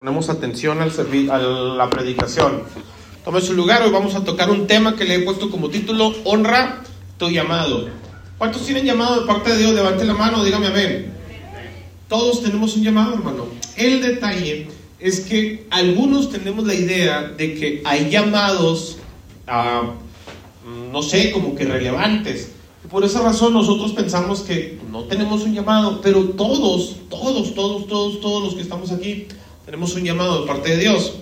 Ponemos atención al a la predicación. Tome su lugar, hoy vamos a tocar un tema que le he puesto como título, honra tu llamado. ¿Cuántos tienen llamado de parte de Dios? Levante la mano, dígame amén. Todos tenemos un llamado, hermano. El detalle es que algunos tenemos la idea de que hay llamados, no sé, como que relevantes. Por esa razón nosotros pensamos que no tenemos un llamado, pero todos, todos, todos, todos, todos los que estamos aquí tenemos un llamado de parte de Dios.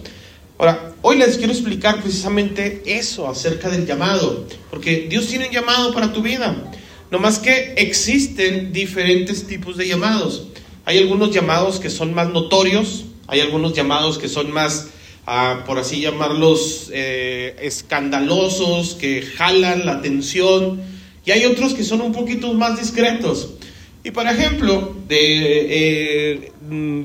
Ahora, hoy les quiero explicar precisamente eso acerca del llamado, porque Dios tiene un llamado para tu vida. No más que existen diferentes tipos de llamados. Hay algunos llamados que son más notorios, hay algunos llamados que son más, ah, por así llamarlos, eh, escandalosos, que jalan la atención, y hay otros que son un poquito más discretos. Y por ejemplo, de, eh, mm,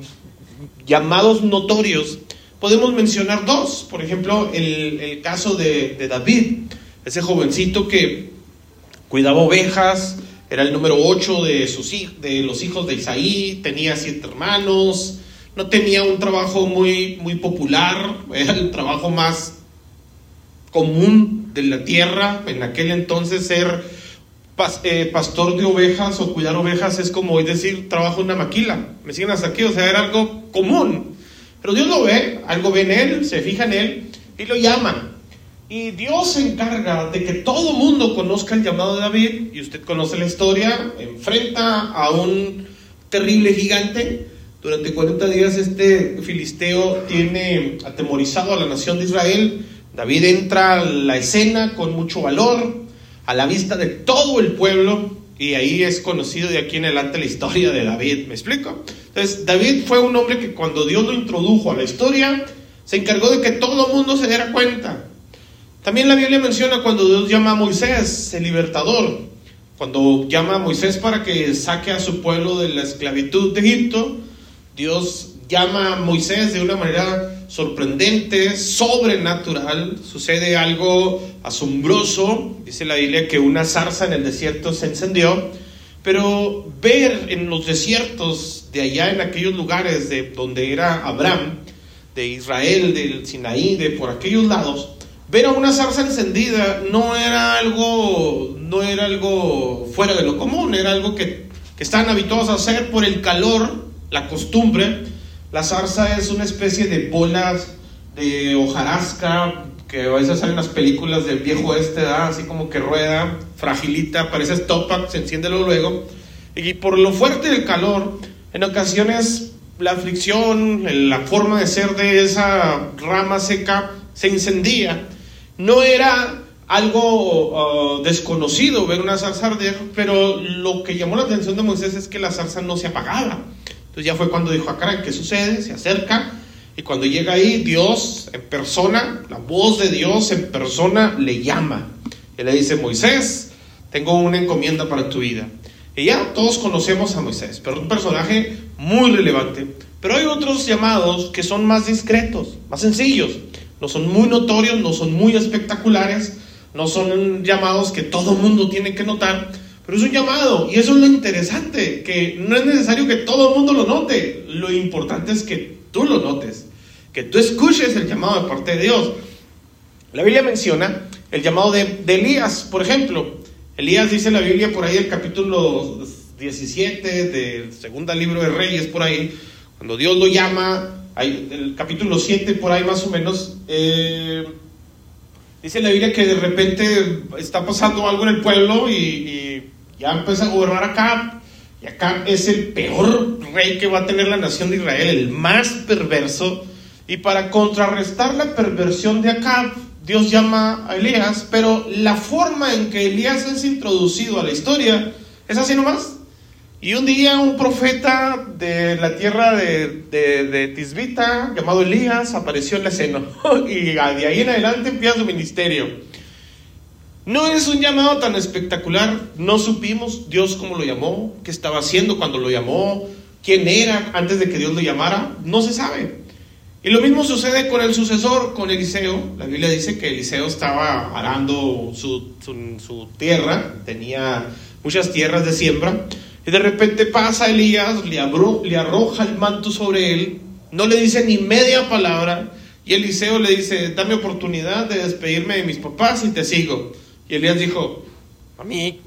llamados notorios, podemos mencionar dos. Por ejemplo, el, caso de, David, ese jovencito que cuidaba ovejas, era el número 8 de, sus, de los hijos de Isaí, tenía siete hermanos, no tenía un trabajo muy, muy popular, era el trabajo más común de la tierra. En aquel entonces ser eh, pastor de ovejas o cuidar ovejas es como hoy decir trabajo en una maquila. Me siguen hasta aquí, o sea, era algo común. Pero Dios lo ve, algo ve en él, se fija en él y lo llama. Y Dios se encarga de que todo mundo conozca el llamado de David, y usted conoce la historia, enfrenta a un terrible gigante. Durante 40 días este filisteo tiene atemorizado a la nación de Israel. David entra a la escena con mucho valor, a la vista de todo el pueblo y ahí es conocido de aquí en adelante la historia de David, ¿me explico? Entonces, David fue un hombre que cuando Dios lo introdujo a la historia, se encargó de que todo el mundo se diera cuenta. También la Biblia menciona cuando Dios llama a Moisés, el libertador, cuando llama a Moisés para que saque a su pueblo de la esclavitud de Egipto, Dios llama a Moisés de una manera sorprendente, sobrenatural, sucede algo asombroso, dice la Biblia que una zarza en el desierto se encendió, pero ver en los desiertos de allá, en aquellos lugares de donde era Abraham, de Israel, del Sinaí, de por aquellos lados, ver a una zarza encendida no era algo, no era algo fuera de lo común, era algo que, que estaban habituados a hacer por el calor, la costumbre, la zarza es una especie de bolas de hojarasca que a veces salen las películas del viejo este, así como que rueda, fragilita, parece estopa, se enciende luego. Y por lo fuerte del calor, en ocasiones la fricción, la forma de ser de esa rama seca se encendía. No era algo uh, desconocido ver una zarza arder, pero lo que llamó la atención de Moisés es que la zarza no se apagaba. Entonces ya fue cuando dijo, acá, ¿qué sucede? Se acerca y cuando llega ahí, Dios en persona, la voz de Dios en persona le llama. Y le dice, Moisés, tengo una encomienda para tu vida. Y ya todos conocemos a Moisés, pero un personaje muy relevante. Pero hay otros llamados que son más discretos, más sencillos. No son muy notorios, no son muy espectaculares, no son llamados que todo mundo tiene que notar, pero es un llamado y eso es lo interesante, que no es necesario que todo el mundo lo note, lo importante es que tú lo notes, que tú escuches el llamado de parte de Dios. La Biblia menciona el llamado de, Elías, por ejemplo. Elías dice en la Biblia por ahí el capítulo 17 del segundo libro de Reyes, por ahí, cuando Dios lo llama, el capítulo 7 por ahí más o menos, eh, dice la Biblia que de repente está pasando algo en el pueblo y ya empieza a gobernar acá, y acá es el peor rey que va a tener la nación de Israel, el más perverso, y para contrarrestar la perversión de Acab, Dios llama a Elías, pero la forma en que Elías es introducido a la historia es así nomás. Y un día un profeta de la tierra de, de, Tisbita, llamado Elías, apareció en la escena. y de ahí en adelante empieza su ministerio. No es un llamado tan espectacular, no supimos Dios cómo lo llamó, qué estaba haciendo cuando lo llamó, quién era antes de que Dios lo llamara, no se sabe. Y lo mismo sucede con el sucesor, con Eliseo. La Biblia dice que Eliseo estaba arando su, tierra, tenía muchas tierras de siembra, y de repente pasa Elías, le, le arroja el manto sobre él, no le dice ni media palabra. Y Eliseo le dice, dame oportunidad de despedirme de mis papás y te sigo. Y Elías dijo, a mí,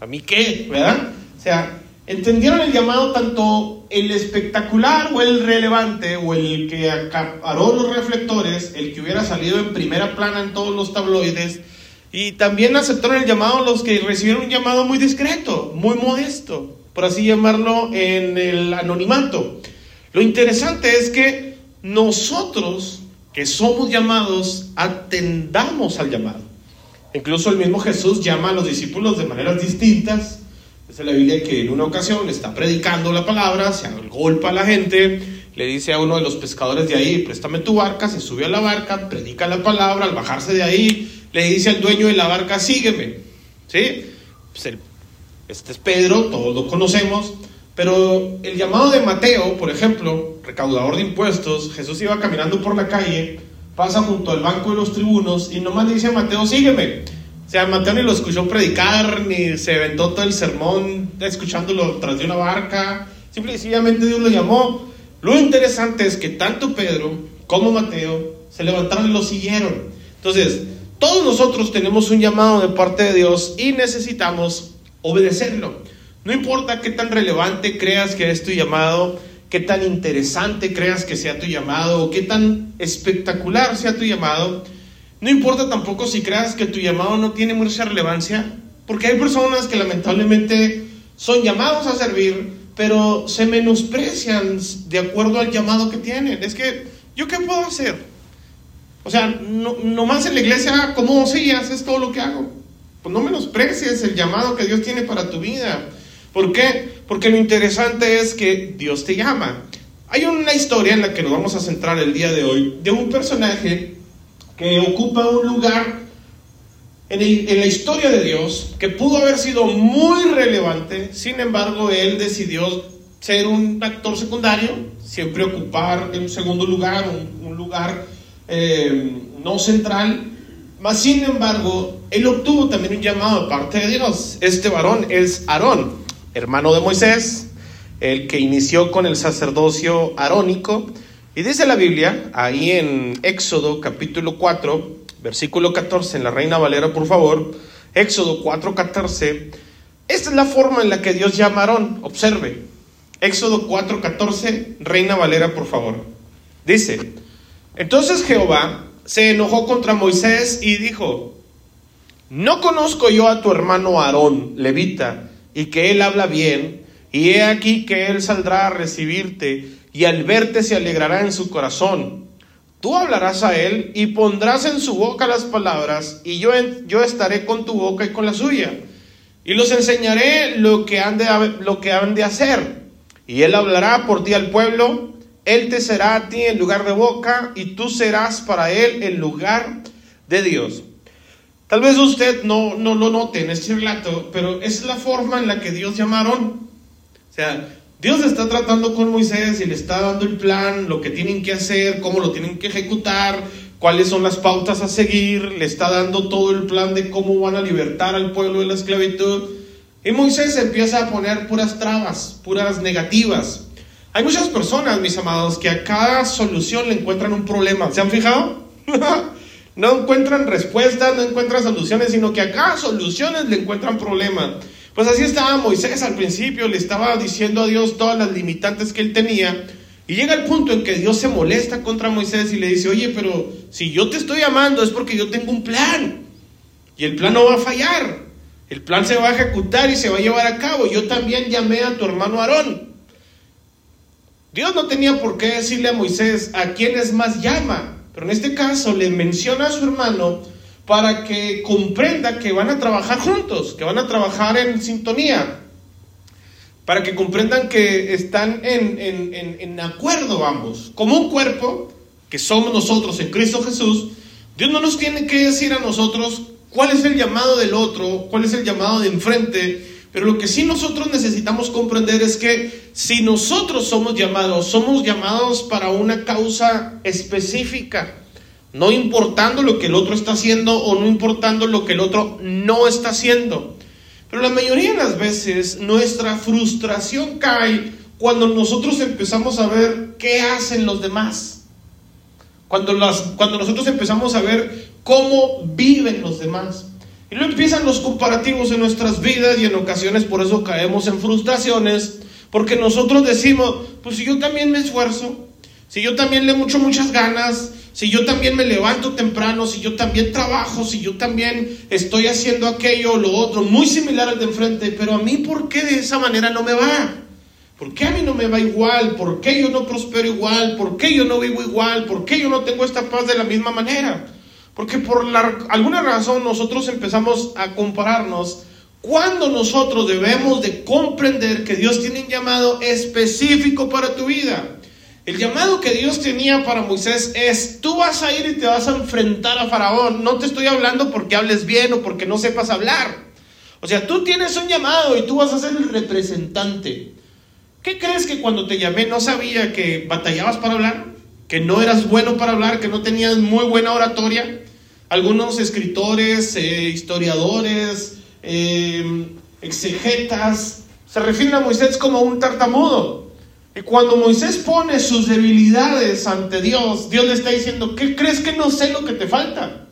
a mí qué, ¿verdad? O sea, entendieron el llamado tanto el espectacular o el relevante o el que acaparó los reflectores, el que hubiera salido en primera plana en todos los tabloides. Y también aceptaron el llamado los que recibieron un llamado muy discreto, muy modesto, por así llamarlo, en el anonimato. Lo interesante es que nosotros que somos llamados atendamos al llamado. Incluso el mismo Jesús llama a los discípulos de maneras distintas. Dice la Biblia que en una ocasión está predicando la palabra, se golpa a la gente, le dice a uno de los pescadores de ahí, préstame tu barca, se sube a la barca, predica la palabra, al bajarse de ahí, le dice al dueño de la barca, sígueme. ¿Sí? Pues este es Pedro, todos lo conocemos, pero el llamado de Mateo, por ejemplo, recaudador de impuestos, Jesús iba caminando por la calle, pasa junto al banco de los tribunos y nomás le dice a Mateo, sígueme. O sea, Mateo ni lo escuchó predicar, ni se aventó todo el sermón escuchándolo tras de una barca. Simple y sencillamente Dios lo llamó. Lo interesante es que tanto Pedro como Mateo se levantaron y lo siguieron. Entonces, todos nosotros tenemos un llamado de parte de Dios y necesitamos obedecerlo. No importa qué tan relevante creas que es tu llamado, qué tan interesante creas que sea tu llamado, o qué tan espectacular sea tu llamado. No importa tampoco si creas que tu llamado no tiene mucha relevancia, porque hay personas que lamentablemente son llamados a servir, pero se menosprecian de acuerdo al llamado que tienen. Es que, ¿yo qué puedo hacer? O sea, no, nomás en la iglesia, como sillas, es todo lo que hago. Pues no menosprecies el llamado que Dios tiene para tu vida. ¿Por qué? Porque lo interesante es que Dios te llama. Hay una historia en la que nos vamos a centrar el día de hoy de un personaje que ocupa un lugar en, la historia de Dios que pudo haber sido muy relevante, sin embargo él decidió ser un actor secundario, siempre ocupar un segundo lugar, un, lugar eh, no central, mas sin embargo él obtuvo también un llamado de parte de Dios. Este varón es Aarón hermano de Moisés, el que inició con el sacerdocio arónico. Y dice la Biblia, ahí en Éxodo capítulo 4, versículo 14, en la Reina Valera, por favor, Éxodo 4, 14, esta es la forma en la que Dios llama a Aarón. Observe, Éxodo 4, 14, Reina Valera, por favor. Dice, entonces Jehová se enojó contra Moisés y dijo, no conozco yo a tu hermano Aarón, levita, y que Él habla bien, y he aquí que Él saldrá a recibirte, y al verte se alegrará en su corazón. Tú hablarás a Él y pondrás en su boca las palabras, y yo, yo estaré con tu boca y con la suya. Y los enseñaré lo que, han de, lo que han de hacer. Y Él hablará por ti al pueblo, Él te será a ti en lugar de boca, y tú serás para Él en lugar de Dios. Tal vez usted no, no lo note en este relato, pero es la forma en la que Dios llamaron. O sea, Dios está tratando con Moisés y le está dando el plan, lo que tienen que hacer, cómo lo tienen que ejecutar, cuáles son las pautas a seguir, le está dando todo el plan de cómo van a libertar al pueblo de la esclavitud. Y Moisés empieza a poner puras trabas, puras negativas. Hay muchas personas, mis amados, que a cada solución le encuentran un problema. ¿Se han fijado? No encuentran respuestas, no encuentran soluciones, sino que a cada soluciones le encuentran problemas. Pues así estaba Moisés al principio, le estaba diciendo a Dios todas las limitantes que él tenía. Y llega el punto en que Dios se molesta contra Moisés y le dice, oye, pero si yo te estoy amando es porque yo tengo un plan. Y el plan no va a fallar. El plan se va a ejecutar y se va a llevar a cabo. Yo también llamé a tu hermano Aarón. Dios no tenía por qué decirle a Moisés a quién es más llama. Pero en este caso le menciona a su hermano para que comprenda que van a trabajar juntos, que van a trabajar en sintonía, para que comprendan que están en, en, acuerdo ambos. Como un cuerpo, que somos nosotros en Cristo Jesús, Dios no nos tiene que decir a nosotros cuál es el llamado del otro, cuál es el llamado de enfrente, pero lo que sí nosotros necesitamos comprender es que si nosotros somos llamados, somos llamados para una causa específica, no importando lo que el otro está haciendo o no importando lo que el otro no está haciendo. Pero la mayoría de las veces nuestra frustración cae cuando nosotros empezamos a ver qué hacen los demás. Cuando, las, cuando nosotros empezamos a ver cómo viven los demás. Y luego empiezan los comparativos en nuestras vidas y en ocasiones por eso caemos en frustraciones, porque nosotros decimos, pues si yo también me esfuerzo, si yo también le mucho muchas ganas, si yo también me levanto temprano, si yo también trabajo, si yo también estoy haciendo aquello o lo otro, muy similar al de enfrente, pero a mí ¿por qué de esa manera no me va? ¿Por qué a mí no me va igual? ¿Por qué yo no prospero igual? ¿Por qué yo no vivo igual? ¿Por qué yo no tengo esta paz de la misma manera? Porque por alguna razón nosotros empezamos a compararnos cuando nosotros debemos de comprender que Dios tiene un llamado específico para tu vida. El llamado que Dios tenía para Moisés es, tú vas a ir y te vas a enfrentar a Faraón. No te estoy hablando porque hables bien o porque no sepas hablar. O sea, tú tienes un llamado y tú vas a ser el representante. ¿Qué crees que cuando te llamé no sabía que batallabas para hablar? ¿Que no eras bueno para hablar? ¿Que no tenías muy buena oratoria? Algunos escritores, eh, historiadores, eh, exegetas, se refieren a Moisés como un tartamudo. Y cuando Moisés pone sus debilidades ante Dios, Dios le está diciendo, ¿qué crees que no sé lo que te falta?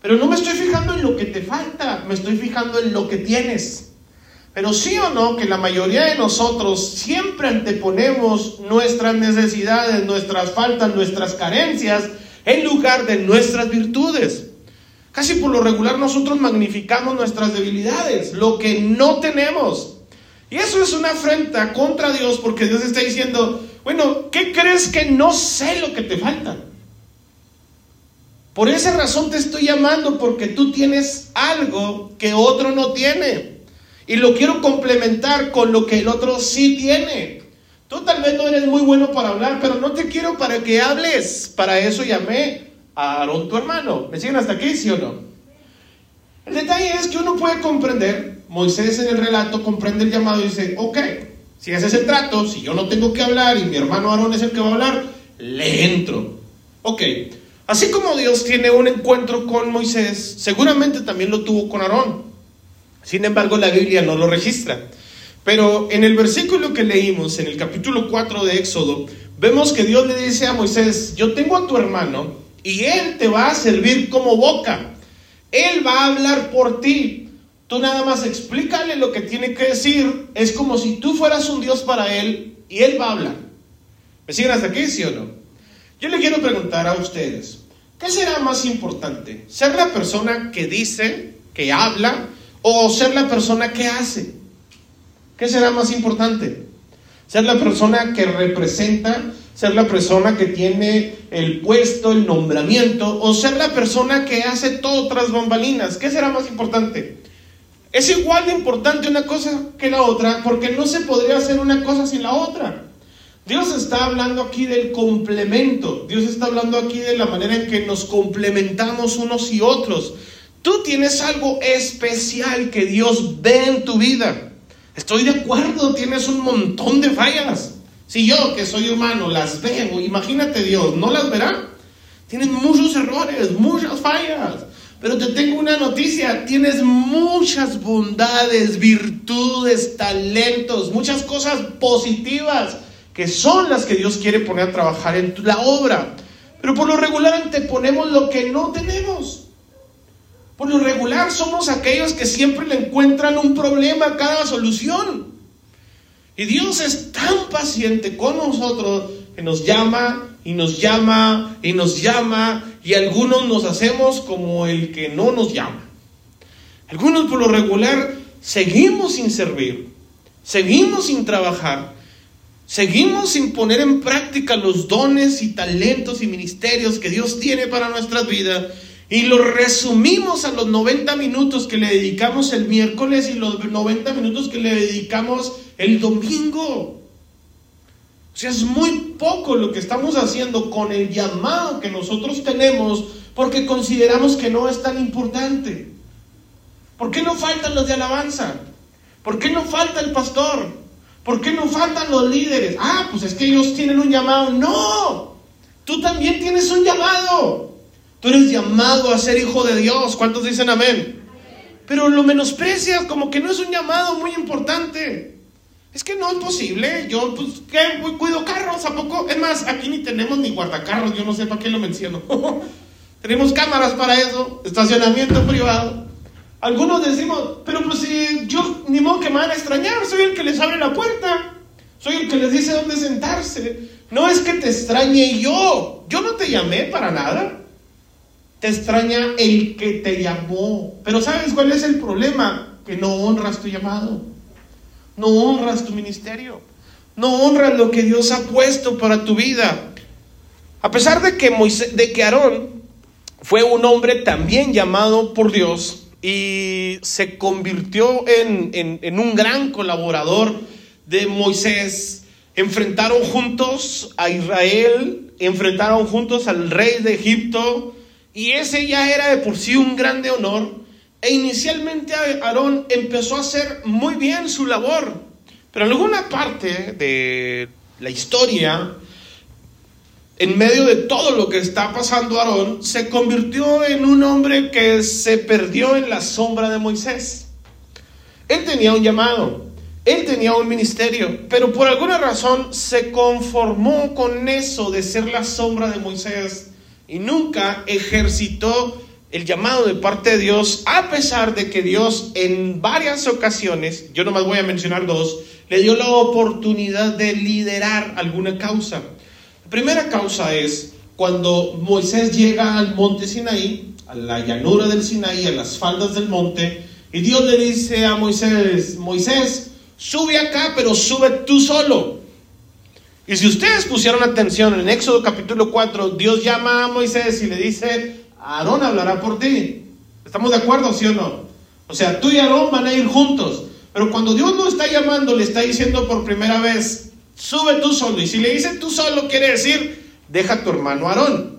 Pero no me estoy fijando en lo que te falta, me estoy fijando en lo que tienes. Pero sí o no que la mayoría de nosotros siempre anteponemos nuestras necesidades, nuestras faltas, nuestras carencias en lugar de nuestras virtudes. Casi por lo regular nosotros magnificamos nuestras debilidades, lo que no tenemos. Eso es una afrenta contra Dios porque Dios está diciendo, bueno, ¿qué crees que no sé lo que te falta? Por esa razón te estoy llamando porque tú tienes algo que otro no tiene. Y lo quiero complementar con lo que el otro sí tiene. Tú tal vez no eres muy bueno para hablar, pero no te quiero para que hables. Para eso llamé a Aarón, tu hermano. ¿Me siguen hasta aquí, sí o no? El detalle es que uno puede comprender, Moisés en el relato comprende el llamado y dice, ok, si ese es el trato, si yo no tengo que hablar y mi hermano Aarón es el que va a hablar, le entro. Ok, así como Dios tiene un encuentro con Moisés, seguramente también lo tuvo con Aarón. Sin embargo, la Biblia no lo registra. Pero en el versículo que leímos, en el capítulo 4 de Éxodo, vemos que Dios le dice a Moisés, yo tengo a tu hermano, y Él te va a servir como boca. Él va a hablar por ti. Tú nada más explícale lo que tiene que decir. Es como si tú fueras un Dios para Él y Él va a hablar. ¿Me siguen hasta aquí, sí o no? Yo le quiero preguntar a ustedes, ¿qué será más importante? ¿Ser la persona que dice, que habla, o ser la persona que hace? ¿Qué será más importante? ¿Ser la persona que representa ser la persona que tiene el puesto, el nombramiento, o ser la persona que hace todo tras bambalinas. ¿Qué será más importante? Es igual de importante una cosa que la otra, porque no se podría hacer una cosa sin la otra. Dios está hablando aquí del complemento, Dios está hablando aquí de la manera en que nos complementamos unos y otros. Tú tienes algo especial que Dios ve en tu vida. Estoy de acuerdo, tienes un montón de fallas. Si yo, que soy humano, las veo, imagínate Dios, ¿no las verá? Tienen muchos errores, muchas fallas. Pero te tengo una noticia, tienes muchas bondades, virtudes, talentos, muchas cosas positivas que son las que Dios quiere poner a trabajar en la obra. Pero por lo regular anteponemos lo que no tenemos. Por lo regular somos aquellos que siempre le encuentran un problema a cada solución. Y Dios es tan paciente con nosotros que nos llama y nos llama y nos llama y algunos nos hacemos como el que no nos llama. Algunos por lo regular seguimos sin servir, seguimos sin trabajar, seguimos sin poner en práctica los dones y talentos y ministerios que Dios tiene para nuestras vidas y lo resumimos a los 90 minutos que le dedicamos el miércoles y los 90 minutos que le dedicamos el domingo. O sea, es muy poco lo que estamos haciendo con el llamado que nosotros tenemos porque consideramos que no es tan importante. ¿Por qué no faltan los de alabanza? ¿Por qué no falta el pastor? ¿Por qué no faltan los líderes? Ah, pues es que ellos tienen un llamado. No, tú también tienes un llamado. Tú eres llamado a ser hijo de Dios. ¿Cuántos dicen amén? Pero lo menosprecias como que no es un llamado muy importante. Es que no es posible. Yo, pues, ¿qué? Cuido carros, ¿a poco? Es más, aquí ni tenemos ni guardacarros. Yo no sé para qué lo menciono. tenemos cámaras para eso, estacionamiento privado. Algunos decimos, pero pues si yo ni modo que me van a extrañar, soy el que les abre la puerta. Soy el que les dice dónde sentarse. No es que te extrañe yo. Yo no te llamé para nada. Te extraña el que te llamó. Pero ¿sabes cuál es el problema? Que no honras tu llamado. No honras tu ministerio. No honras lo que Dios ha puesto para tu vida. A pesar de que, Moisés, de que Aarón fue un hombre también llamado por Dios y se convirtió en, en un gran colaborador de Moisés, enfrentaron juntos a Israel, enfrentaron juntos al rey de Egipto, y ese ya era de por sí un grande honor. E inicialmente Aarón empezó a hacer muy bien su labor, pero en alguna parte de la historia, en medio de todo lo que está pasando Aarón, se convirtió en un hombre que se perdió en la sombra de Moisés. Él tenía un llamado, él tenía un ministerio, pero por alguna razón se conformó con eso de ser la sombra de Moisés y nunca ejercitó el llamado de parte de Dios, a pesar de que Dios en varias ocasiones, yo nomás voy a mencionar dos, le dio la oportunidad de liderar alguna causa. La primera causa es cuando Moisés llega al monte Sinaí, a la llanura del Sinaí, a las faldas del monte, y Dios le dice a Moisés, Moisés, sube acá, pero sube tú solo. Y si ustedes pusieron atención en Éxodo capítulo 4, Dios llama a Moisés y le dice, Aarón hablará por ti. ¿Estamos de acuerdo, sí o no? O sea, tú y Aarón van a ir juntos. Pero cuando Dios lo está llamando, le está diciendo por primera vez, sube tú solo. Y si le dice tú solo, quiere decir, deja a tu hermano Aarón.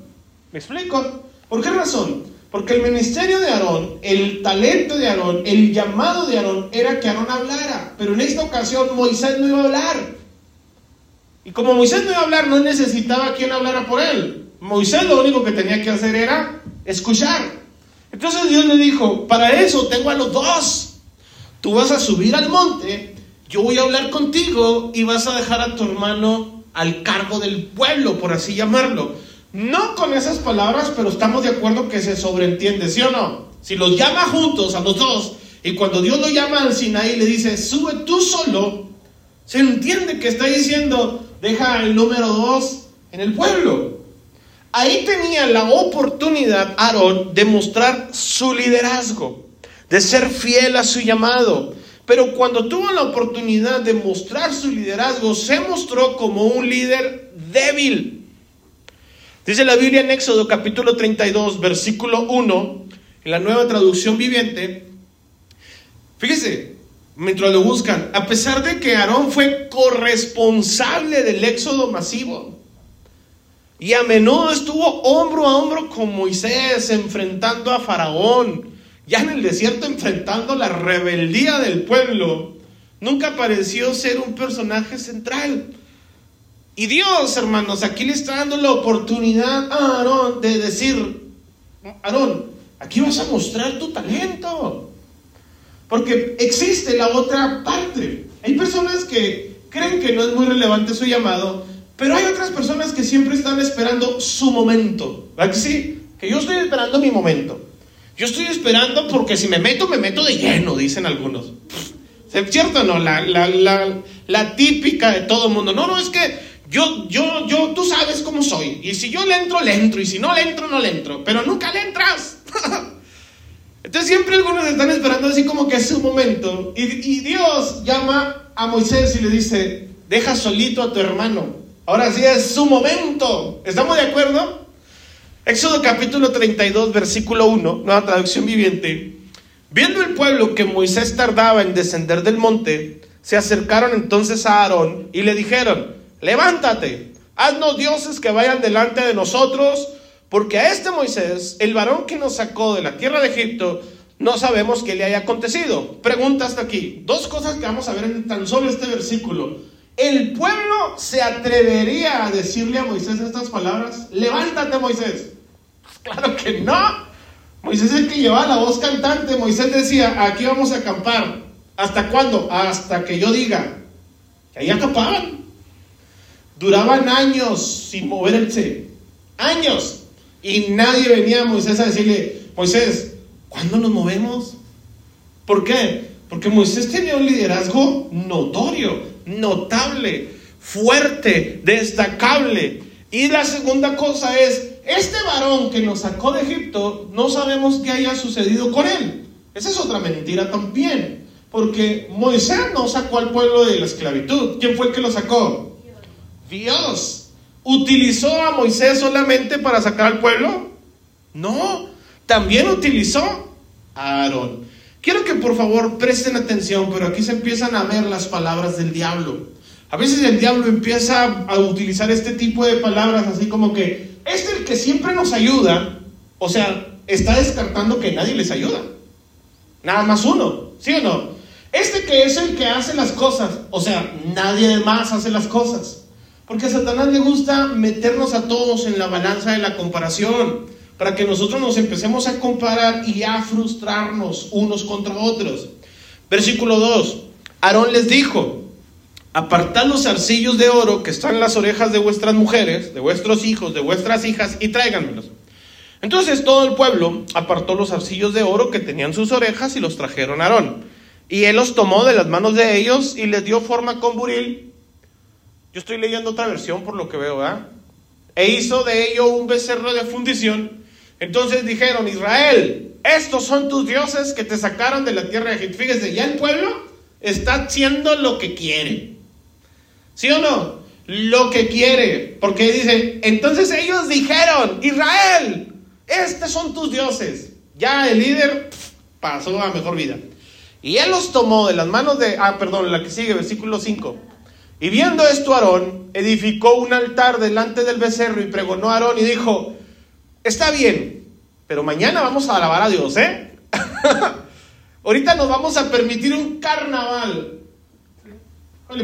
¿Me explico? ¿Por qué razón? Porque el ministerio de Aarón, el talento de Aarón, el llamado de Aarón era que Aarón hablara. Pero en esta ocasión Moisés no iba a hablar. Y como Moisés no iba a hablar, no necesitaba quien hablara por él. Moisés lo único que tenía que hacer era escuchar. Entonces Dios le dijo, para eso tengo a los dos. Tú vas a subir al monte, yo voy a hablar contigo y vas a dejar a tu hermano al cargo del pueblo, por así llamarlo. No con esas palabras, pero estamos de acuerdo que se sobreentiende, ¿sí o no? Si los llama juntos a los dos y cuando Dios lo llama al Sinaí le dice, sube tú solo, se entiende que está diciendo, deja el número dos en el pueblo. Ahí tenía la oportunidad Aarón de mostrar su liderazgo, de ser fiel a su llamado. Pero cuando tuvo la oportunidad de mostrar su liderazgo, se mostró como un líder débil. Dice la Biblia en Éxodo capítulo 32, versículo 1, en la nueva traducción viviente. Fíjese, mientras lo buscan, a pesar de que Aarón fue corresponsable del éxodo masivo y a menudo estuvo hombro a hombro con Moisés enfrentando a Faraón, ya en el desierto enfrentando la rebeldía del pueblo, nunca pareció ser un personaje central. Y Dios, hermanos, aquí le está dando la oportunidad a Aarón de decir, Aarón, aquí vas a mostrar tu talento. Porque existe la otra parte. Hay personas que creen que no es muy relevante su llamado, pero hay otras personas que siempre están esperando su momento. ¿Verdad que sí? Que yo estoy esperando mi momento. Yo estoy esperando porque si me meto, me meto de lleno, dicen algunos. ¿Es cierto o no? La, la, la, la típica de todo el mundo. No, no, es que yo, yo, yo, tú sabes cómo soy. Y si yo le entro, le entro. Y si no le entro, no le entro. Pero nunca le entras. Entonces siempre algunos están esperando así como que es su momento. Y, y, Dios llama a Moisés y le dice, deja solito a tu hermano. Ahora sí es su momento. ¿Estamos de acuerdo? Éxodo capítulo 32, versículo 1, nueva traducción viviente. Viendo el pueblo que Moisés tardaba en descender del monte, se acercaron entonces a Aarón y le dijeron, levántate, haznos dioses que vayan delante de nosotros porque a este Moisés, el varón que nos sacó de la tierra de Egipto, no sabemos qué le haya acontecido. Pregunta hasta aquí. Dos cosas que vamos a ver en tan solo este versículo. ¿El pueblo se atrevería a decirle a Moisés estas palabras? Levántate, Moisés. Pues claro que no. Moisés es el que llevaba la voz cantante. Moisés decía, aquí vamos a acampar. ¿Hasta cuándo? Hasta que yo diga. Y ahí acapaban. Duraban años sin moverse. Años. Y nadie venía a Moisés a decirle, Moisés, ¿cuándo nos movemos? ¿Por qué? Porque Moisés tenía un liderazgo notorio, notable, fuerte, destacable. Y la segunda cosa es, este varón que nos sacó de Egipto, no sabemos qué haya sucedido con él. Esa es otra mentira también. Porque Moisés no sacó al pueblo de la esclavitud. ¿Quién fue el que lo sacó? Dios. ¿Utilizó a Moisés solamente para sacar al pueblo? No. También utilizó a Aarón. Quiero que por favor presten atención, pero aquí se empiezan a ver las palabras del diablo. A veces el diablo empieza a utilizar este tipo de palabras así como que es el que siempre nos ayuda, o sea, está descartando que nadie les ayuda. Nada más uno, ¿sí o no? Este que es el que hace las cosas, o sea, nadie más hace las cosas. Porque a Satanás le gusta meternos a todos en la balanza de la comparación, para que nosotros nos empecemos a comparar y a frustrarnos unos contra otros. Versículo 2. Aarón les dijo, apartad los arcillos de oro que están en las orejas de vuestras mujeres, de vuestros hijos, de vuestras hijas, y tráiganmelos. Entonces todo el pueblo apartó los arcillos de oro que tenían sus orejas y los trajeron a Aarón. Y él los tomó de las manos de ellos y les dio forma con buril. Yo estoy leyendo otra versión por lo que veo, ¿verdad? E hizo de ello un becerro de fundición. Entonces dijeron, Israel, estos son tus dioses que te sacaron de la tierra de Egipto. Fíjese, ya el pueblo está haciendo lo que quiere. ¿Sí o no? Lo que quiere. Porque dice, entonces ellos dijeron, Israel, estos son tus dioses. Ya el líder pasó a mejor vida. Y él los tomó de las manos de, ah, perdón, la que sigue, versículo 5. Y viendo esto Aarón, edificó un altar delante del becerro y pregonó a Aarón y dijo, está bien, pero mañana vamos a alabar a Dios, ¿eh? Ahorita nos vamos a permitir un carnaval.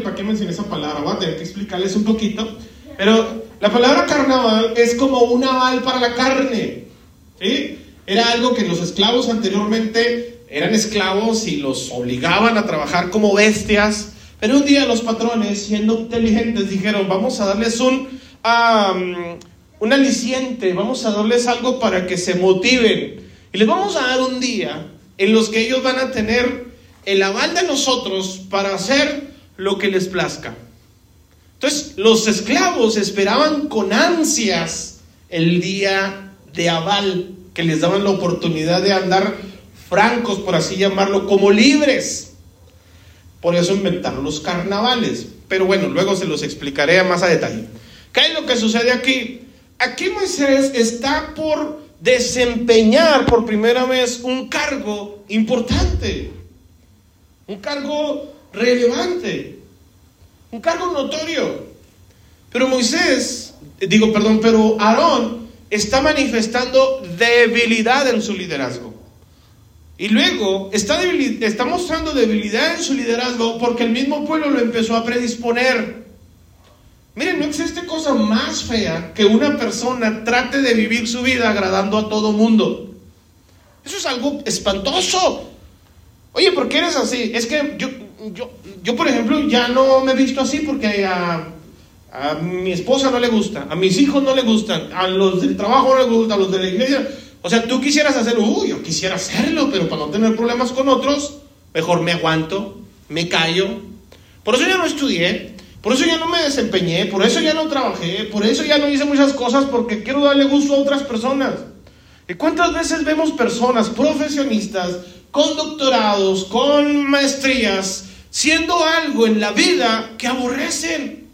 ¿para qué mencioné esa palabra? Voy a tener que explicarles un poquito. Pero la palabra carnaval es como un aval para la carne. ¿sí? Era algo que los esclavos anteriormente eran esclavos y los obligaban a trabajar como bestias. Pero un día los patrones, siendo inteligentes, dijeron, vamos a darles un, un aliciente, vamos a darles algo para que se motiven. Y les vamos a dar un día en los que ellos van a tener el aval de nosotros para hacer lo que les plazca. Entonces, los esclavos esperaban con ansias el día de aval, que les daban la oportunidad de andar francos, por así llamarlo, como libres. Por eso inventaron los carnavales. Pero bueno, luego se los explicaré más a detalle. ¿Qué es lo que sucede aquí? Aquí Moisés está por desempeñar por primera vez un cargo importante. Un cargo relevante, un cargo notorio. Pero Moisés, digo, perdón, pero Aarón está manifestando debilidad en su liderazgo. Y luego está, está mostrando debilidad en su liderazgo porque el mismo pueblo lo empezó a predisponer. Miren, no existe cosa más fea que una persona trate de vivir su vida agradando a todo mundo. Eso es algo espantoso. Oye, ¿por qué eres así? Es que yo, yo, yo, por ejemplo, ya no me he visto así porque a, a, mi esposa no le gusta, a mis hijos no le gustan, a los del trabajo no le gustan, a los de la iglesia. O sea, tú quisieras hacer, uy, yo quisiera hacerlo, pero para no tener problemas con otros, mejor me aguanto, me callo. Por eso ya no estudié, por eso ya no me desempeñé, por eso ya no trabajé, por eso ya no hice muchas cosas porque quiero darle gusto a otras personas. ¿Y cuántas veces vemos personas profesionistas con doctorados, con maestrías, siendo algo en la vida que aborrecen.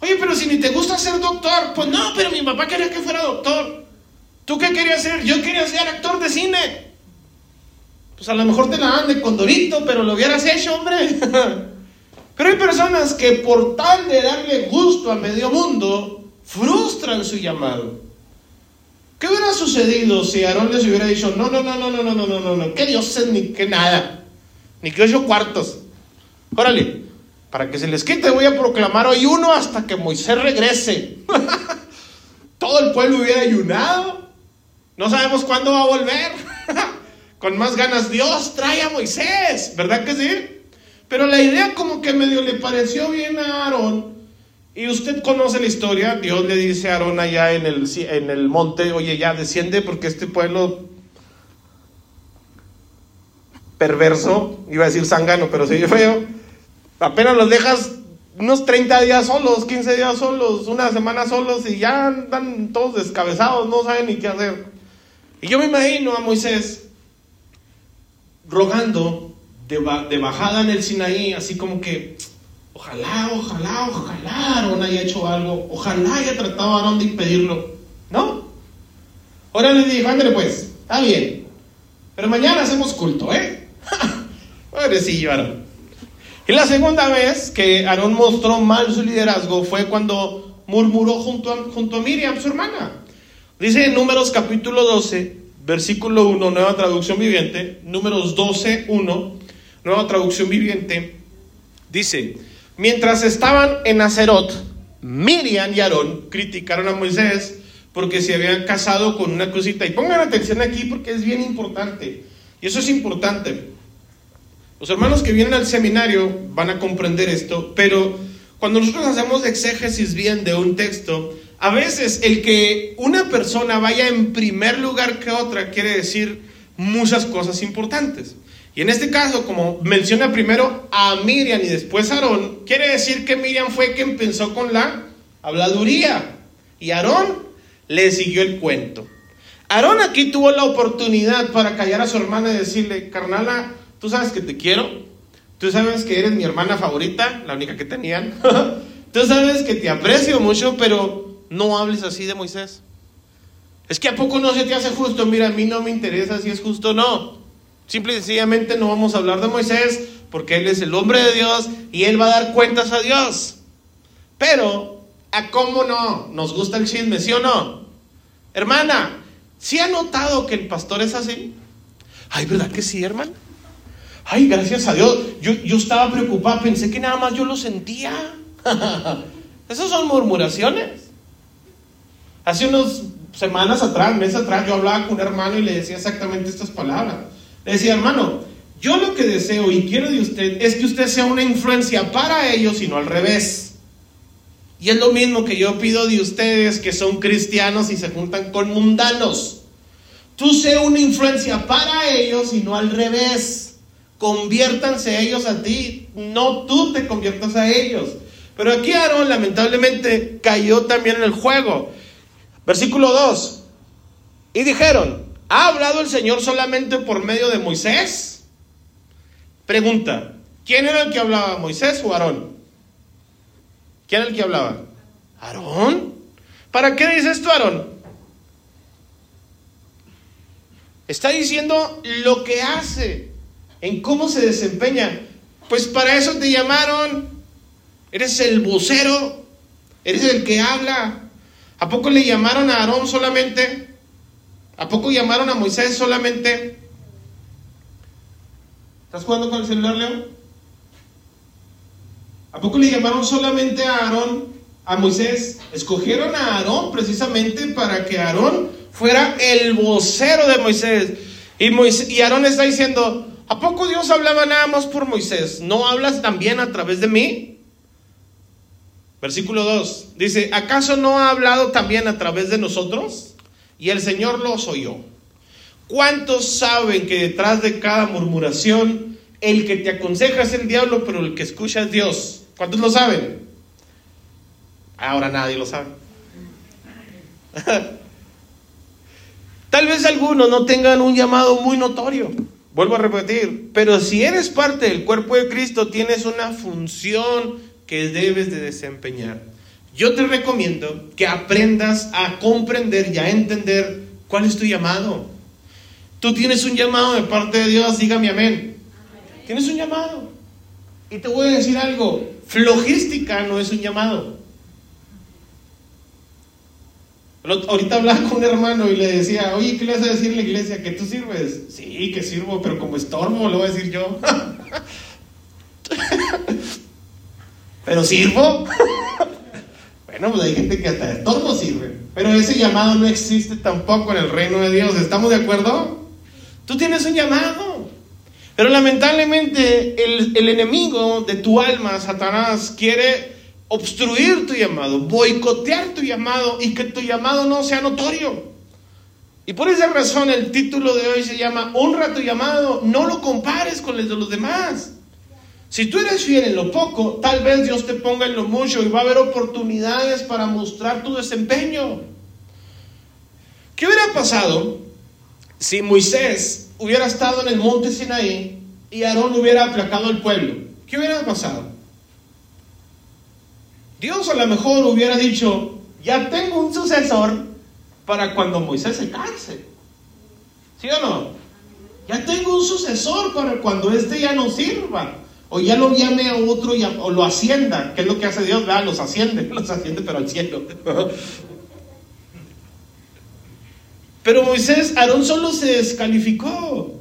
Oye, pero si ni te gusta ser doctor, pues no, pero mi papá quería que fuera doctor. ¿Tú qué querías ser? Yo quería ser actor de cine. Pues a lo mejor te la dan de condorito, pero lo hubieras hecho, hombre. pero hay personas que por tal de darle gusto a medio mundo, frustran su llamado. ¿Qué hubiera sucedido si Aarón les hubiera dicho, no, no, no, no, no, no, no, no, no, no, que dioses ni que nada, ni que ocho cuartos? Órale, para que se les quite voy a proclamar hoy uno hasta que Moisés regrese. Todo el pueblo hubiera ayunado. No sabemos cuándo va a volver. Con más ganas, Dios trae a Moisés, ¿verdad que sí? Pero la idea como que medio le pareció bien a Aarón. Y usted conoce la historia. Dios le dice a Aarón allá en el, en el monte, oye, ya desciende porque este pueblo perverso, iba a decir sangano, pero sí feo, apenas los dejas unos 30 días solos, 15 días solos, una semana solos y ya andan todos descabezados, no saben ni qué hacer. Y yo me imagino a Moisés rogando de, bajada en el Sinaí, así como que, ojalá, ojalá, ojalá Aarón haya hecho algo, ojalá haya tratado a Aarón de impedirlo, ¿no? Ahora le dije, ándale pues, está bien, pero mañana hacemos culto, ¿eh? Pobrecillo Aarón. Y la segunda vez que Aarón mostró mal su liderazgo fue cuando murmuró junto a, junto a Miriam, su hermana. Dice en Números capítulo 12, versículo 1, nueva traducción viviente, Números 12, 1, nueva traducción viviente, dice, mientras estaban en Acerot, Miriam y Aarón criticaron a Moisés porque se habían casado con una cosita. Y pongan atención aquí porque es bien importante. Y eso es importante. Los hermanos que vienen al seminario van a comprender esto, pero cuando nosotros hacemos exégesis bien de un texto, a veces el que una persona vaya en primer lugar que otra quiere decir muchas cosas importantes. Y en este caso, como menciona primero a Miriam y después a Aarón, quiere decir que Miriam fue quien pensó con la habladuría y Aarón le siguió el cuento. Aarón aquí tuvo la oportunidad para callar a su hermana y decirle, carnala, tú sabes que te quiero, tú sabes que eres mi hermana favorita, la única que tenían, tú sabes que te aprecio mucho, pero no hables así de Moisés. Es que a poco no se te hace justo, mira, a mí no me interesa si es justo o no. Simple y sencillamente no vamos a hablar de Moisés porque él es el hombre de Dios y él va a dar cuentas a Dios. Pero, ¿a cómo no? ¿Nos gusta el chisme, sí o no? Hermana, ¿sí ha notado que el pastor es así? Ay, ¿verdad que sí, hermano? Ay, gracias a Dios. Yo, yo estaba preocupado, pensé que nada más yo lo sentía. Esas son murmuraciones. Hace unas semanas atrás, meses atrás, yo hablaba con un hermano y le decía exactamente estas palabras. Le decía, hermano, yo lo que deseo y quiero de usted es que usted sea una influencia para ellos y no al revés. Y es lo mismo que yo pido de ustedes que son cristianos y se juntan con mundanos. Tú sea una influencia para ellos y no al revés. Conviértanse ellos a ti, no tú te conviertas a ellos. Pero aquí Aarón lamentablemente cayó también en el juego. Versículo 2. Y dijeron, ¿Ha hablado el Señor solamente por medio de Moisés? Pregunta, ¿quién era el que hablaba, Moisés o Aarón? ¿Quién era el que hablaba? ¿Aarón? ¿Para qué dice esto Aarón? Está diciendo lo que hace, en cómo se desempeña. Pues para eso te llamaron. Eres el vocero, eres el que habla. ¿A poco le llamaron a Aarón solamente? ¿A poco llamaron a Moisés solamente? ¿Estás jugando con el celular, Leo? ¿A poco le llamaron solamente a Aarón, a Moisés? Escogieron a Aarón precisamente para que Aarón fuera el vocero de Moisés. Y, Moisés, y Aarón está diciendo, ¿a poco Dios hablaba nada más por Moisés? ¿No hablas también a través de mí? Versículo 2 dice, ¿acaso no ha hablado también a través de nosotros? Y el Señor los oyó. ¿Cuántos saben que detrás de cada murmuración el que te aconseja es el diablo, pero el que escucha es Dios? ¿Cuántos lo saben? Ahora nadie lo sabe. Tal vez algunos no tengan un llamado muy notorio. Vuelvo a repetir, pero si eres parte del cuerpo de Cristo, tienes una función que debes de desempeñar. Yo te recomiendo que aprendas a comprender y a entender cuál es tu llamado. Tú tienes un llamado de parte de Dios, dígame amén. Tienes un llamado. Y te voy a decir algo, flogística no es un llamado. Ahorita hablaba con un hermano y le decía, oye, ¿qué le vas a decir a la iglesia? ¿Que tú sirves? Sí, que sirvo, pero como estorbo, lo voy a decir yo. pero sirvo. Bueno, pues hay gente que hasta de todo sirve. Pero ese llamado no existe tampoco en el reino de Dios. ¿Estamos de acuerdo? Tú tienes un llamado. Pero lamentablemente el, el enemigo de tu alma, Satanás, quiere obstruir tu llamado, boicotear tu llamado y que tu llamado no sea notorio. Y por esa razón el título de hoy se llama Honra tu llamado, no lo compares con el de los demás. Si tú eres fiel en lo poco, tal vez Dios te ponga en lo mucho y va a haber oportunidades para mostrar tu desempeño. ¿Qué hubiera pasado si Moisés hubiera estado en el monte Sinaí y Aarón hubiera aplacado al pueblo? ¿Qué hubiera pasado? Dios a lo mejor hubiera dicho, ya tengo un sucesor para cuando Moisés se canse. ¿Sí o no? Ya tengo un sucesor para cuando este ya no sirva. O ya lo llame a otro y o lo ascienda, que es lo que hace Dios, ¿verdad? Los asciende, los asciende pero al cielo. Pero Moisés, Aarón solo se descalificó.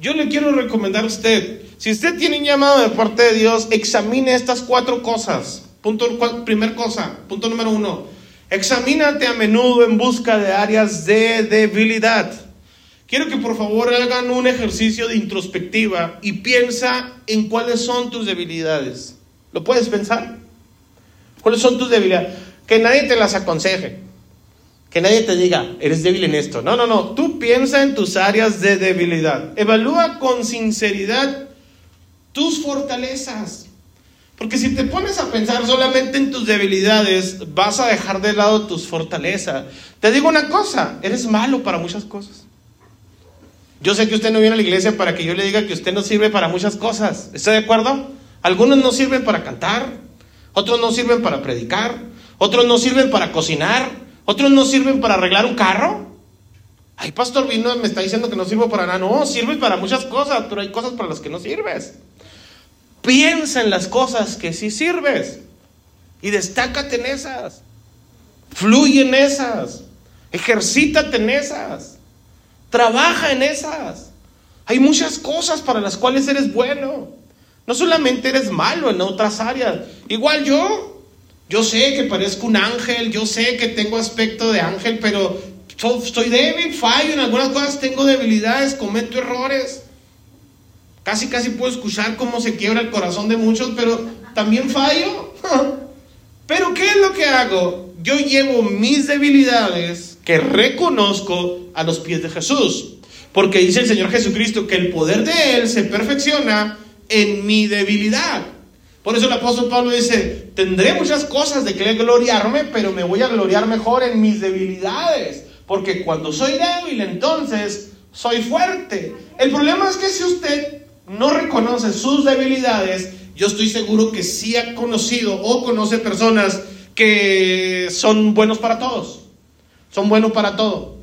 Yo le quiero recomendar a usted, si usted tiene un llamado de parte de Dios, examine estas cuatro cosas. Punto, primer cosa, punto número uno, examínate a menudo en busca de áreas de debilidad. Quiero que por favor hagan un ejercicio de introspectiva y piensa en cuáles son tus debilidades. ¿Lo puedes pensar? ¿Cuáles son tus debilidades? Que nadie te las aconseje. Que nadie te diga, eres débil en esto. No, no, no. Tú piensa en tus áreas de debilidad. Evalúa con sinceridad tus fortalezas. Porque si te pones a pensar solamente en tus debilidades, vas a dejar de lado tus fortalezas. Te digo una cosa, eres malo para muchas cosas. Yo sé que usted no viene a la iglesia para que yo le diga que usted no sirve para muchas cosas. ¿Está de acuerdo? Algunos no sirven para cantar, otros no sirven para predicar, otros no sirven para cocinar, otros no sirven para arreglar un carro. Ay, pastor vino me está diciendo que no sirvo para nada. No, sirves para muchas cosas, pero hay cosas para las que no sirves. Piensa en las cosas que sí sirves y destácate en esas. Fluye en esas. Ejercítate en esas. Trabaja en esas. Hay muchas cosas para las cuales eres bueno. No solamente eres malo en otras áreas. Igual yo, yo sé que parezco un ángel, yo sé que tengo aspecto de ángel, pero estoy débil, fallo en algunas cosas, tengo debilidades, cometo errores. Casi, casi puedo escuchar cómo se quiebra el corazón de muchos, pero también fallo. pero ¿qué es lo que hago? Yo llevo mis debilidades que reconozco a los pies de Jesús. Porque dice el Señor Jesucristo que el poder de Él se perfecciona en mi debilidad. Por eso el apóstol Pablo dice, tendré muchas cosas de que gloriarme, pero me voy a gloriar mejor en mis debilidades. Porque cuando soy débil, entonces soy fuerte. El problema es que si usted no reconoce sus debilidades, yo estoy seguro que sí ha conocido o conoce personas que son buenos para todos. Son buenos para todo.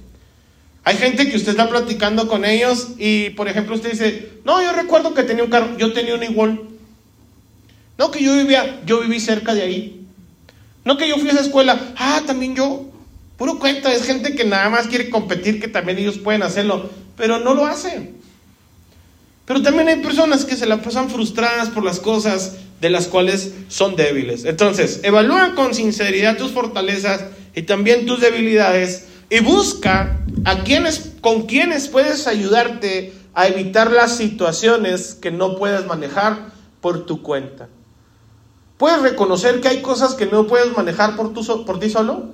Hay gente que usted está platicando con ellos y, por ejemplo, usted dice, no, yo recuerdo que tenía un carro, yo tenía un igual. No, que yo vivía, yo viví cerca de ahí. No, que yo fui a esa escuela. Ah, también yo. Puro cuenta, es gente que nada más quiere competir, que también ellos pueden hacerlo, pero no lo hacen. Pero también hay personas que se la pasan frustradas por las cosas de las cuales son débiles. Entonces, evalúa con sinceridad tus fortalezas y también tus debilidades y busca a quienes, con quienes puedes ayudarte a evitar las situaciones que no puedes manejar por tu cuenta. ¿Puedes reconocer que hay cosas que no puedes manejar por, tu, por ti solo?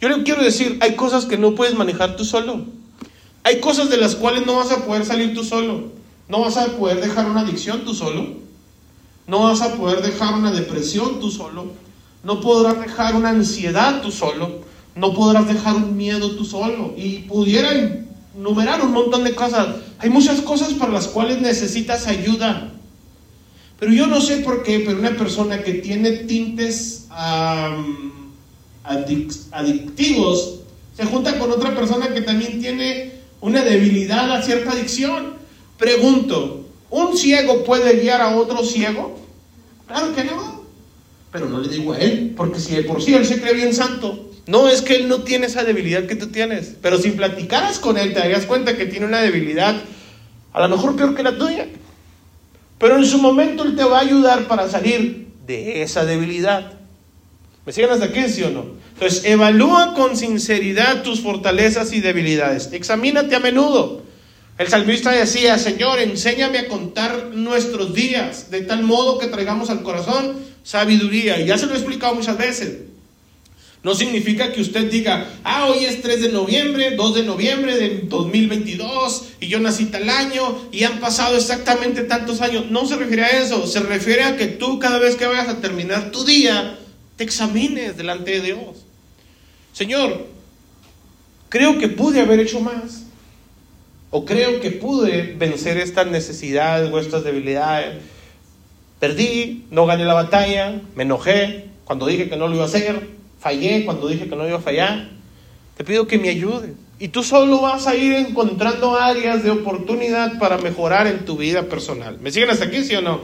Yo le quiero decir, hay cosas que no puedes manejar tú solo. Hay cosas de las cuales no vas a poder salir tú solo. No vas a poder dejar una adicción tú solo. No vas a poder dejar una depresión tú solo. No podrás dejar una ansiedad tú solo. No podrás dejar un miedo tú solo. Y pudiera enumerar un montón de cosas. Hay muchas cosas para las cuales necesitas ayuda. Pero yo no sé por qué, pero una persona que tiene tintes adictivos se junta con otra persona que también tiene una debilidad a cierta adicción. Pregunto, ¿un ciego puede guiar a otro ciego? Claro que no. Pero no le digo a él, porque si de por sí él se cree bien santo, no es que él no tiene esa debilidad que tú tienes. Pero si platicaras con él, te darías cuenta que tiene una debilidad, a lo mejor peor que la tuya. Pero en su momento él te va a ayudar para salir de esa debilidad. ¿Me siguen hasta aquí, sí o no? Entonces, evalúa con sinceridad tus fortalezas y debilidades. Examínate a menudo. El salmista decía, Señor, enséñame a contar nuestros días, de tal modo que traigamos al corazón sabiduría. Y ya se lo he explicado muchas veces. No significa que usted diga, ah, hoy es 3 de noviembre, 2 de noviembre de 2022 y yo nací tal año y han pasado exactamente tantos años. No se refiere a eso, se refiere a que tú cada vez que vayas a terminar tu día, te examines delante de Dios. Señor, creo que pude haber hecho más. O creo que pude vencer estas necesidades o estas debilidades. Perdí, no gané la batalla, me enojé cuando dije que no lo iba a hacer, fallé cuando dije que no iba a fallar. Te pido que me ayudes. Y tú solo vas a ir encontrando áreas de oportunidad para mejorar en tu vida personal. ¿Me siguen hasta aquí, sí o no?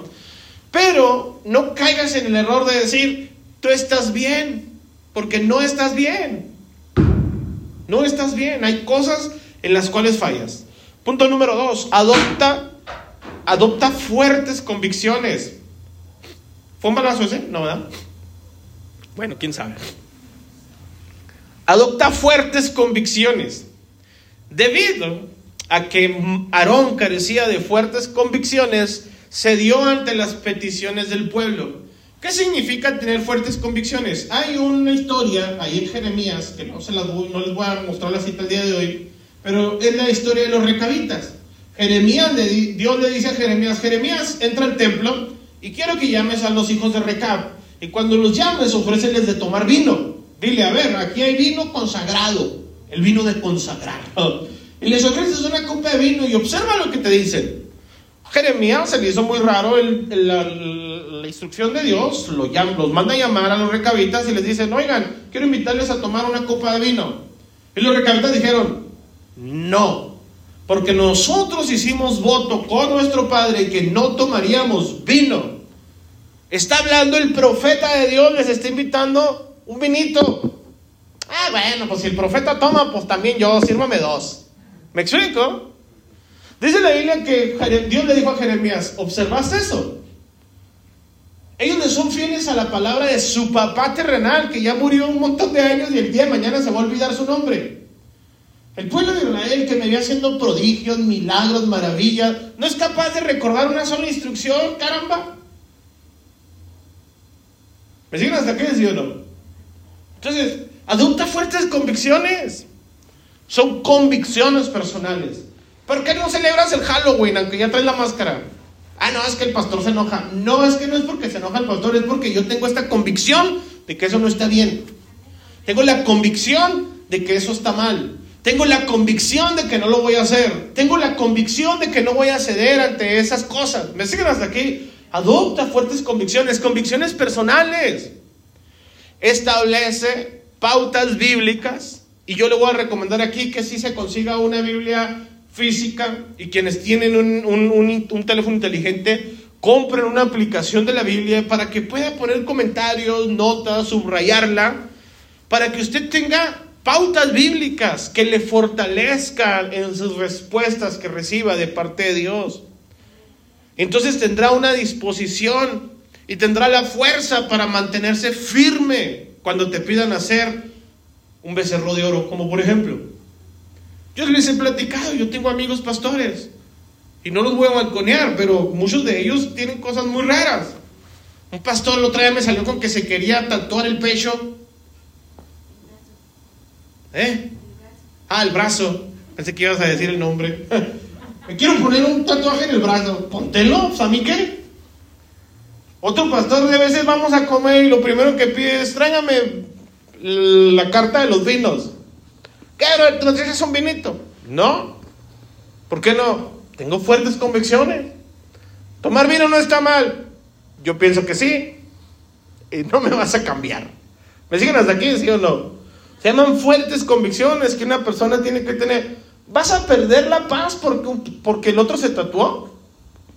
Pero no caigas en el error de decir, tú estás bien, porque no estás bien. No estás bien. Hay cosas en las cuales fallas. Punto número dos, adopta, adopta fuertes convicciones. ¿Fue un balazo ese? No, ¿verdad? Bueno, quién sabe. Adopta fuertes convicciones. Debido a que Aarón carecía de fuertes convicciones, se dio ante las peticiones del pueblo. ¿Qué significa tener fuertes convicciones? Hay una historia ahí en Jeremías, que no, se las no les voy a mostrar la cita el día de hoy, pero es la historia de los recabitas. Jeremías, Dios le dice a Jeremías, Jeremías, entra al templo y quiero que llames a los hijos de Recab. Y cuando los llames, ofréceles de tomar vino. Dile, a ver, aquí hay vino consagrado, el vino de consagrado. Y les ofreces una copa de vino y observa lo que te dicen. Jeremías se le hizo muy raro la, instrucción de Dios, los, manda a llamar a los recabitas y les dice, oigan, quiero invitarles a tomar una copa de vino. Y los recabitas dijeron, no, porque nosotros hicimos voto con nuestro Padre que no tomaríamos vino. Está hablando el profeta de Dios, les está invitando un vinito. Ah, bueno, pues si el profeta toma, pues también yo, sírvame dos. ¿Me explico? Dice la Biblia que Dios le dijo a Jeremías, ¿observaste eso? Ellos le son fieles a la palabra de su papá terrenal, que ya murió un montón de años y el día de mañana se va a olvidar su nombre. El pueblo de Israel que me ve haciendo prodigios, milagros, maravillas, no es capaz de recordar una sola instrucción, caramba. ¿Me siguen hasta aquí, sí? Entonces, adopta fuertes convicciones. Son convicciones personales. ¿Por qué no celebras el Halloween aunque ya traes la máscara? Ah, no, es que el pastor se enoja. No, es que no es porque se enoja el pastor, es porque yo tengo esta convicción de que eso no está bien. Tengo la convicción de que eso está mal. Tengo la convicción de que no lo voy a hacer. Tengo la convicción de que no voy a ceder ante esas cosas. ¿Me siguen hasta aquí? Adopta fuertes convicciones, convicciones personales. Establece pautas bíblicas. Y yo le voy a recomendar aquí que si se consiga una Biblia física y quienes tienen un, un teléfono inteligente, compren una aplicación de la Biblia para que pueda poner comentarios, notas, subrayarla, para que usted tenga pautas bíblicas que le fortalezcan en sus respuestas que reciba de parte de Dios. Entonces tendrá una disposición y tendrá la fuerza para mantenerse firme cuando te pidan hacer un becerro de oro, como por ejemplo. Yo les he platicado, yo tengo amigos pastores y no los voy a balconear, pero muchos de ellos tienen cosas muy raras. Un pastor el otro día me salió con que se quería tatuar el pecho ¿Eh? Ah, el brazo. Pensé que ibas a decir el nombre. Me quiero poner un tatuaje en el brazo. Póntelo, ¿a mí qué? Otro pastor de veces vamos a comer y lo primero que pide es tráigame la carta de los vinos. ¿Qué? ¿Nos dejas un vinito? No. ¿Por qué no? Tengo fuertes convicciones. Tomar vino no está mal. Yo pienso que sí. Y no me vas a cambiar. ¿Me siguen hasta aquí, sí o no? Se llaman fuertes convicciones que una persona tiene que tener. ¿Vas a perder la paz porque, porque el otro se tatuó?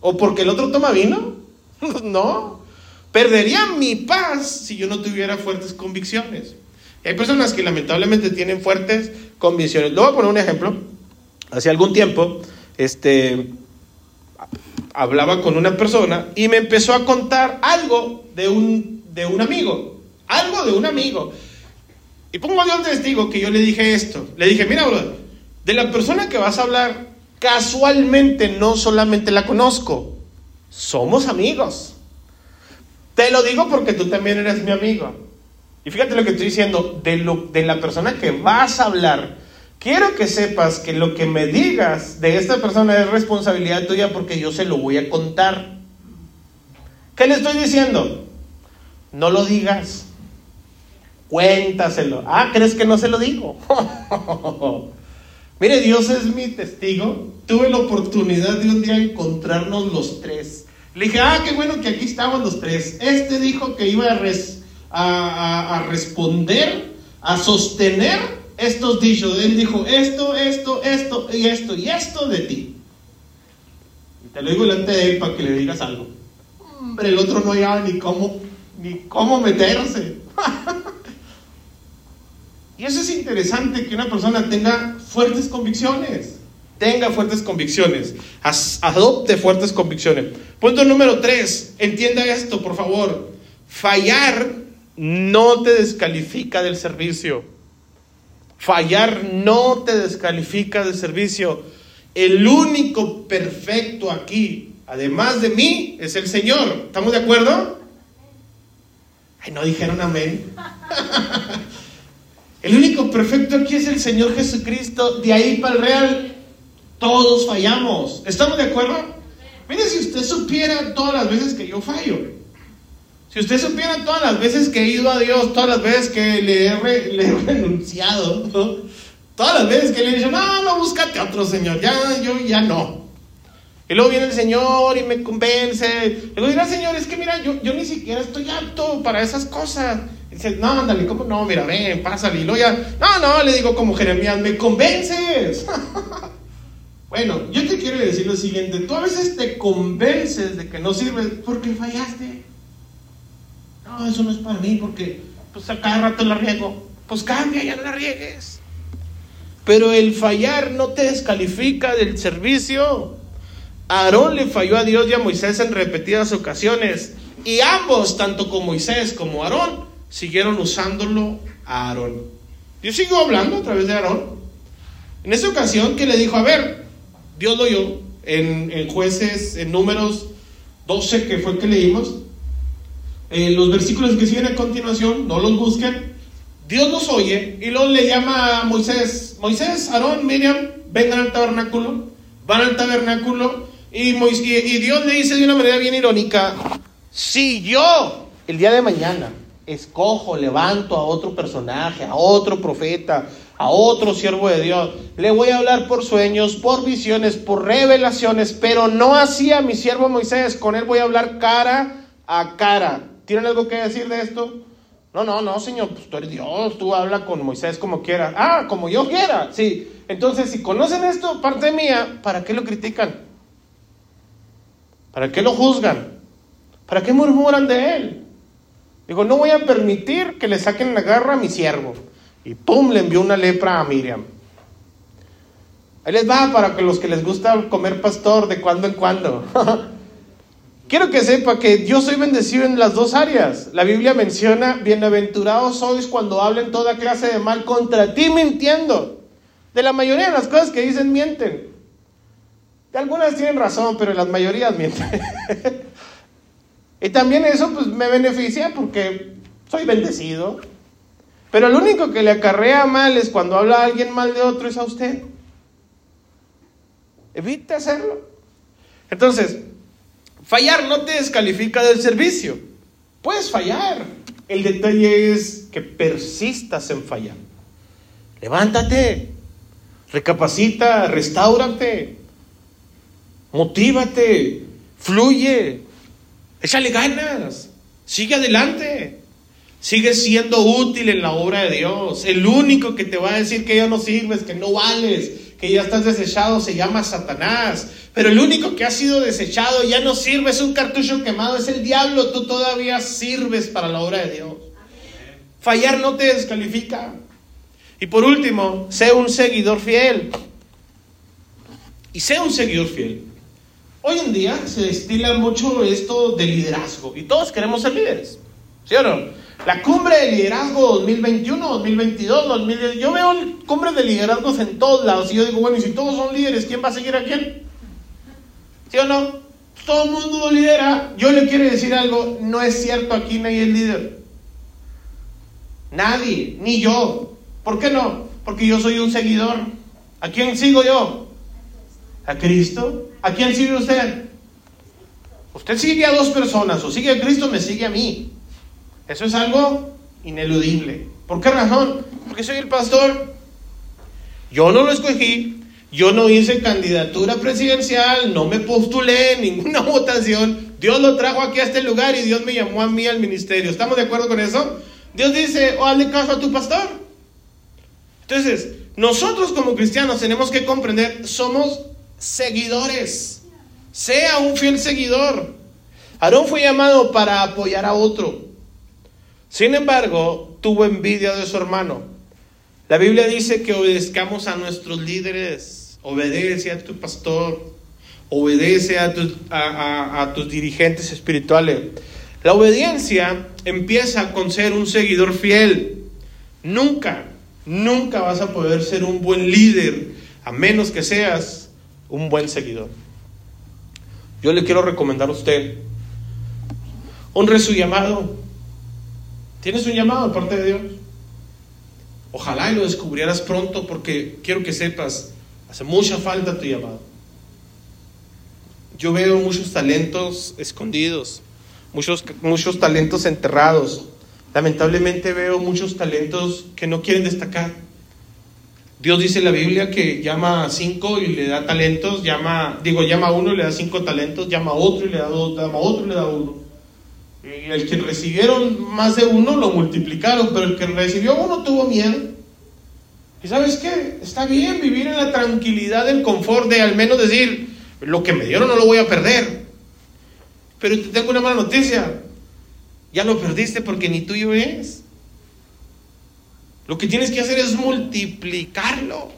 ¿O porque el otro toma vino? no. Perdería mi paz si yo no tuviera fuertes convicciones. Hay personas que lamentablemente tienen fuertes convicciones. Le voy a poner un ejemplo. Hace algún tiempo, este, hablaba con una persona y me empezó a contar algo de un, de un amigo. Algo de un amigo. Y pongo a Dios testigo que yo le dije esto. Le dije, mira, bro, de la persona que vas a hablar, Casualmente no solamente la conozco, somos amigos. Te lo digo porque tú también eres mi amigo. Y fíjate lo que estoy diciendo, de, de la persona que vas a hablar. Quiero que sepas que lo que me digas de esta persona es responsabilidad tuya porque yo se lo voy a contar. ¿Qué le estoy diciendo? No lo digas. Cuéntaselo. Ah, ¿crees que no se lo digo? Mire, Dios es mi testigo. Tuve la oportunidad de un día encontrarnos los tres. Le dije, ah, qué bueno que aquí estamos los tres. Este dijo que iba a, a, responder, a sostener estos dichos. Él dijo esto, esto, esto y esto y esto de ti. Y te lo digo delante de él para que le digas algo. Hombre, el otro no hallaba ni cómo, ni cómo meterse. y eso es interesante que una persona tenga fuertes convicciones. Tenga fuertes convicciones. adopte fuertes convicciones. Punto número tres. Entienda esto, por favor. Fallar no te descalifica del servicio. Fallar no te descalifica del servicio. El único perfecto aquí, además de mí, es el Señor. ¿Estamos de acuerdo? Ay, no dijeron amén. el único perfecto aquí es el Señor Jesucristo. De ahí para el real, todos fallamos. ¿Estamos de acuerdo? Mire, si usted supiera todas las veces que yo fallo. Si usted supiera todas las veces que he ido a Dios, todas las veces que le he, renunciado, todas las veces que le he dicho, no, no, búscate otro Señor, ya, yo ya no. Y luego viene el Señor y me convence. Le digo, mira, Señor, es que mira, yo, yo ni siquiera estoy apto para esas cosas. Dice, no, ándale, ¿cómo no? Mira, ven, pásale. Y luego ya, no, no, le digo como Jeremías, me convences. Bueno, yo te quiero decir lo siguiente, tú a veces te convences de que no sirves porque fallaste. No, eso no es para mí porque pues a cada rato la riego. Pues cambia, ya no la riegues. Pero el fallar no te descalifica del servicio. Aarón le falló a Dios y a Moisés en repetidas ocasiones. Y ambos, tanto como Moisés como Aarón, siguieron usándolo a Aarón. Yo sigo hablando a través de Aarón. En esa ocasión que le dijo, a ver, Dios lo oyó en, jueces, en números 12, que fue que leímos. Eh, los versículos que siguen a continuación, no los busquen. Dios los oye y luego le llama a Moisés, Moisés, Aarón, Miriam, vengan al tabernáculo, van al tabernáculo y, y Dios le dice de una manera bien irónica, si yo el día de mañana escojo, levanto a otro personaje, a otro profeta, a otro siervo de Dios. Le voy a hablar por sueños, por visiones, por revelaciones, pero no así a mi siervo Moisés. Con él voy a hablar cara a cara. ¿Tienen algo que decir de esto? No, no, no, Señor, pues tú eres Dios, tú habla con Moisés como quieras. Ah, como yo quiera, sí. Entonces, si conocen esto, parte mía, ¿para qué lo critican? ¿Para qué lo juzgan? ¿Para qué murmuran de él? Digo, no voy a permitir que le saquen la garra a mi siervo. Y ¡pum! le envió una lepra a Miriam. Ahí les va para que los que les gusta comer pastor de cuando en cuando. Quiero que sepa que yo soy bendecido en las dos áreas. La Biblia menciona, bienaventurados sois cuando hablen toda clase de mal contra ti mintiendo. De la mayoría de las cosas que dicen mienten. De algunas tienen razón, pero las mayorías mienten. y también eso pues me beneficia porque soy bendecido. Pero el único que le acarrea mal es cuando habla alguien mal de otro es a usted. Evite hacerlo. Entonces, fallar no te descalifica del servicio. Puedes fallar. El detalle es que persistas en fallar. Levántate, recapacita, restaurate, motívate, fluye, échale ganas, sigue adelante. Sigue siendo útil en la obra de Dios. El único que te va a decir que ya no sirves, que no vales, que ya estás desechado, se llama Satanás. Pero el único que ha sido desechado, ya no sirve, es un cartucho quemado, es el diablo. Tú todavía sirves para la obra de Dios. Fallar no te descalifica. Y por último, sé un seguidor fiel. Y sé un seguidor fiel. Hoy en día se destila mucho esto de liderazgo y todos queremos ser líderes. ¿Sí o no? La cumbre de liderazgo 2021, 2022, 2010. Yo veo cumbres de liderazgos en todos lados y yo digo, bueno, y si todos son líderes, ¿quién va a seguir a quién? ¿Sí o no? Todo el mundo lidera. Yo le quiero decir algo, no es cierto, aquí nadie es líder. Nadie, ni yo. ¿Por qué no? Porque yo soy un seguidor. ¿A quién sigo yo? ¿A Cristo? ¿A quién sigue usted? Usted sigue a dos personas, o sigue a Cristo, me sigue a mí. Eso es algo ineludible. ¿Por qué razón? Porque soy el pastor. Yo no lo escogí, yo no hice candidatura presidencial, no me postulé en ninguna votación. Dios lo trajo aquí a este lugar y Dios me llamó a mí al ministerio. ¿Estamos de acuerdo con eso? Dios dice, oh, hazle caso a tu pastor. Entonces, nosotros como cristianos tenemos que comprender, somos seguidores. Sea un fiel seguidor. Aarón fue llamado para apoyar a otro. Sin embargo, tuvo envidia de su hermano. La Biblia dice que obedezcamos a nuestros líderes. Obedece a tu pastor. Obedece a, a tus dirigentes espirituales. La obediencia empieza con ser un seguidor fiel. Nunca, nunca vas a poder ser un buen líder a menos que seas un buen seguidor. Yo le quiero recomendar a usted, honre su llamado, Tienes un llamado de parte de Dios. Ojalá y lo descubrieras pronto porque quiero que sepas, hace mucha falta tu llamado. Yo veo muchos talentos escondidos, muchos, muchos talentos enterrados. Lamentablemente veo muchos talentos que no quieren destacar. Dios dice en la Biblia que llama a cinco y le da talentos, llama, digo, llama a uno y le da cinco talentos, llama a otro y le da dos, llama a otro y le da uno. Y el que recibieron más de uno lo multiplicaron, pero el que recibió uno tuvo miedo. ¿Y sabes qué? Está bien vivir en la tranquilidad, el confort de al menos decir, lo que me dieron no lo voy a perder. Pero te tengo una mala noticia. Ya lo perdiste porque ni tuyo es. Lo que tienes que hacer es multiplicarlo.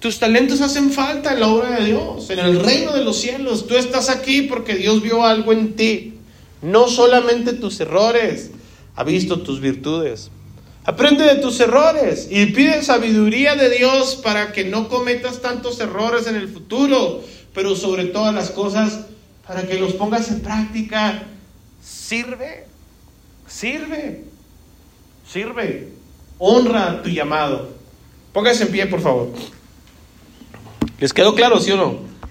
Tus talentos hacen falta en la obra de Dios, en el reino de los cielos. Tú estás aquí porque Dios vio algo en ti. No solamente tus errores, ha visto tus virtudes. Aprende de tus errores y pide sabiduría de Dios para que no cometas tantos errores en el futuro, pero sobre todas las cosas, para que los pongas en práctica. Sirve, sirve, sirve. Honra tu llamado. Póngase en pie, por favor. ¿Les quedó claro, sí o no?